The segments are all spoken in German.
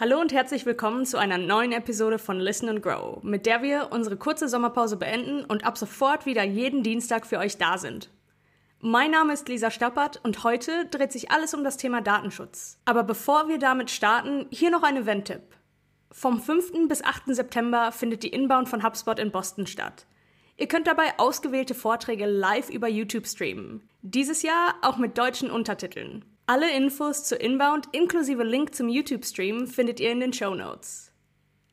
Hallo und herzlich willkommen zu einer neuen Episode von Listen and Grow, mit der wir unsere kurze Sommerpause beenden und ab sofort wieder jeden Dienstag für euch da sind. Mein Name ist Lisa Stappert und heute dreht sich alles um das Thema Datenschutz. Aber bevor wir damit starten, hier noch ein Event-Tipp. Vom 5. bis 8. September findet die Inbound von HubSpot in Boston statt. Ihr könnt dabei ausgewählte Vorträge live über YouTube streamen. Dieses Jahr auch mit deutschen Untertiteln. Alle Infos zu Inbound inklusive Link zum YouTube-Stream findet ihr in den Show Notes.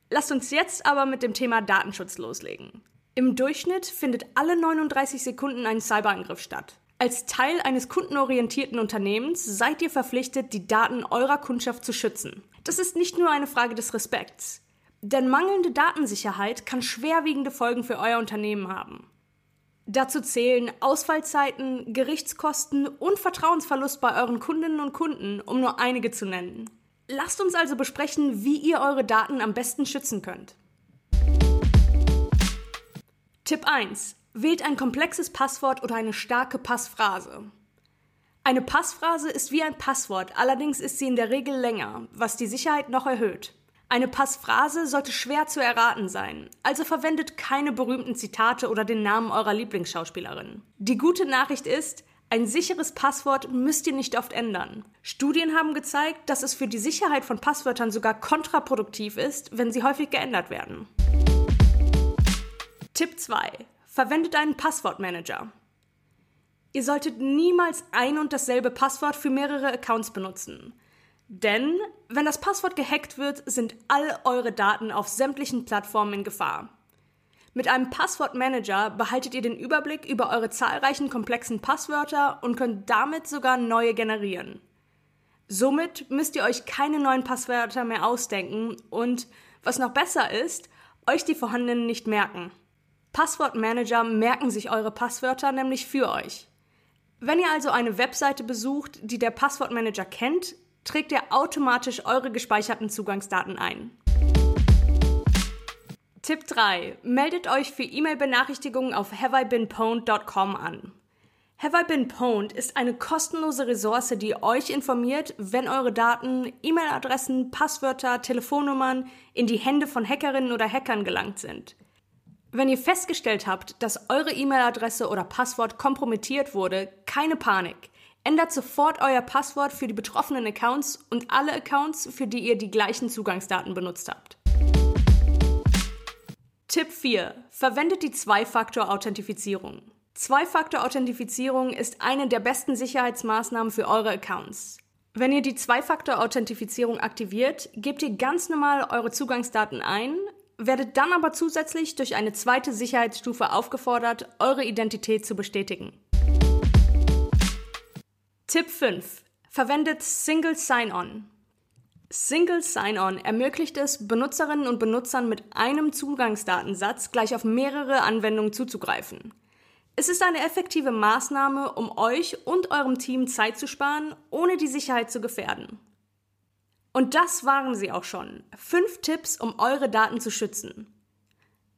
Lasst uns jetzt aber mit dem Thema Datenschutz loslegen. Im Durchschnitt findet alle 39 Sekunden ein Cyberangriff statt. Als Teil eines kundenorientierten Unternehmens seid ihr verpflichtet, die Daten eurer Kundschaft zu schützen. Das ist nicht nur eine Frage des Respekts. Denn mangelnde Datensicherheit kann schwerwiegende Folgen für euer Unternehmen haben. Dazu zählen Ausfallzeiten, Gerichtskosten und Vertrauensverlust bei euren Kundinnen und Kunden, um nur einige zu nennen. Lasst uns also besprechen, wie ihr eure Daten am besten schützen könnt. Tipp 1. Wählt ein komplexes Passwort oder eine starke Passphrase. Eine Passphrase ist wie ein Passwort, allerdings ist sie in der Regel länger, was die Sicherheit noch erhöht. Eine Passphrase sollte schwer zu erraten sein, also verwendet keine berühmten Zitate oder den Namen eurer Lieblingsschauspielerin. Die gute Nachricht ist, ein sicheres Passwort müsst ihr nicht oft ändern. Studien haben gezeigt, dass es für die Sicherheit von Passwörtern sogar kontraproduktiv ist, wenn sie häufig geändert werden. Tipp 2. Verwendet einen Passwortmanager. Ihr solltet niemals ein und dasselbe Passwort für mehrere Accounts benutzen. Denn wenn das Passwort gehackt wird, sind all eure Daten auf sämtlichen Plattformen in Gefahr. Mit einem Passwortmanager behaltet ihr den Überblick über eure zahlreichen komplexen Passwörter und könnt damit sogar neue generieren. Somit müsst ihr euch keine neuen Passwörter mehr ausdenken und, was noch besser ist, euch die vorhandenen nicht merken. Passwortmanager merken sich eure Passwörter nämlich für euch. Wenn ihr also eine Webseite besucht, die der Passwortmanager kennt, trägt er automatisch eure gespeicherten Zugangsdaten ein. Tipp 3. Meldet euch für E-Mail-Benachrichtigungen auf haveibeenpwned.com an. Have I Been Pwned ist eine kostenlose Ressource, die euch informiert, wenn eure Daten, E-Mail-Adressen, Passwörter, Telefonnummern in die Hände von Hackerinnen oder Hackern gelangt sind. Wenn ihr festgestellt habt, dass eure E-Mail-Adresse oder Passwort kompromittiert wurde, keine Panik. Ändert sofort euer Passwort für die betroffenen Accounts und alle Accounts, für die ihr die gleichen Zugangsdaten benutzt habt. Tipp 4. Verwendet die Zwei-Faktor-Authentifizierung. Zwei-Faktor-Authentifizierung ist eine der besten Sicherheitsmaßnahmen für eure Accounts. Wenn ihr die Zwei-Faktor-Authentifizierung aktiviert, gebt ihr ganz normal eure Zugangsdaten ein, werdet dann aber zusätzlich durch eine zweite Sicherheitsstufe aufgefordert, eure Identität zu bestätigen. Tipp 5. Verwendet Single Sign-On. Single Sign-On ermöglicht es, Benutzerinnen und Benutzern mit einem Zugangsdatensatz gleich auf mehrere Anwendungen zuzugreifen. Es ist eine effektive Maßnahme, um euch und eurem Team Zeit zu sparen, ohne die Sicherheit zu gefährden. Und das waren sie auch schon. Fünf Tipps, um eure Daten zu schützen.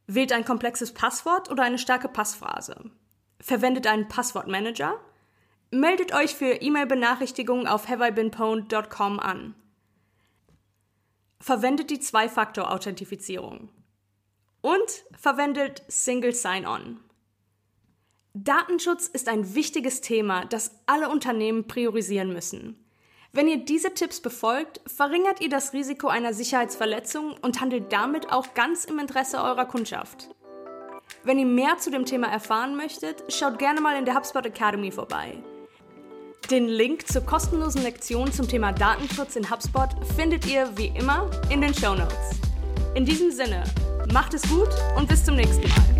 Wählt ein komplexes Passwort oder eine starke Passphrase. Verwendet einen Passwortmanager Meldet euch für E-Mail-Benachrichtigungen auf haveibeenpwned.com an. Verwendet die Zwei-Faktor-Authentifizierung. Und verwendet Single Sign-On. Datenschutz ist ein wichtiges Thema, das alle Unternehmen priorisieren müssen. Wenn ihr diese Tipps befolgt, verringert ihr das Risiko einer Sicherheitsverletzung und handelt damit auch ganz im Interesse eurer Kundschaft. Wenn ihr mehr zu dem Thema erfahren möchtet, schaut gerne mal in der HubSpot Academy vorbei. Den Link zur kostenlosen Lektion zum Thema Datenschutz in HubSpot findet ihr wie immer in den Show Notes. In diesem Sinne, macht es gut und bis zum nächsten Mal.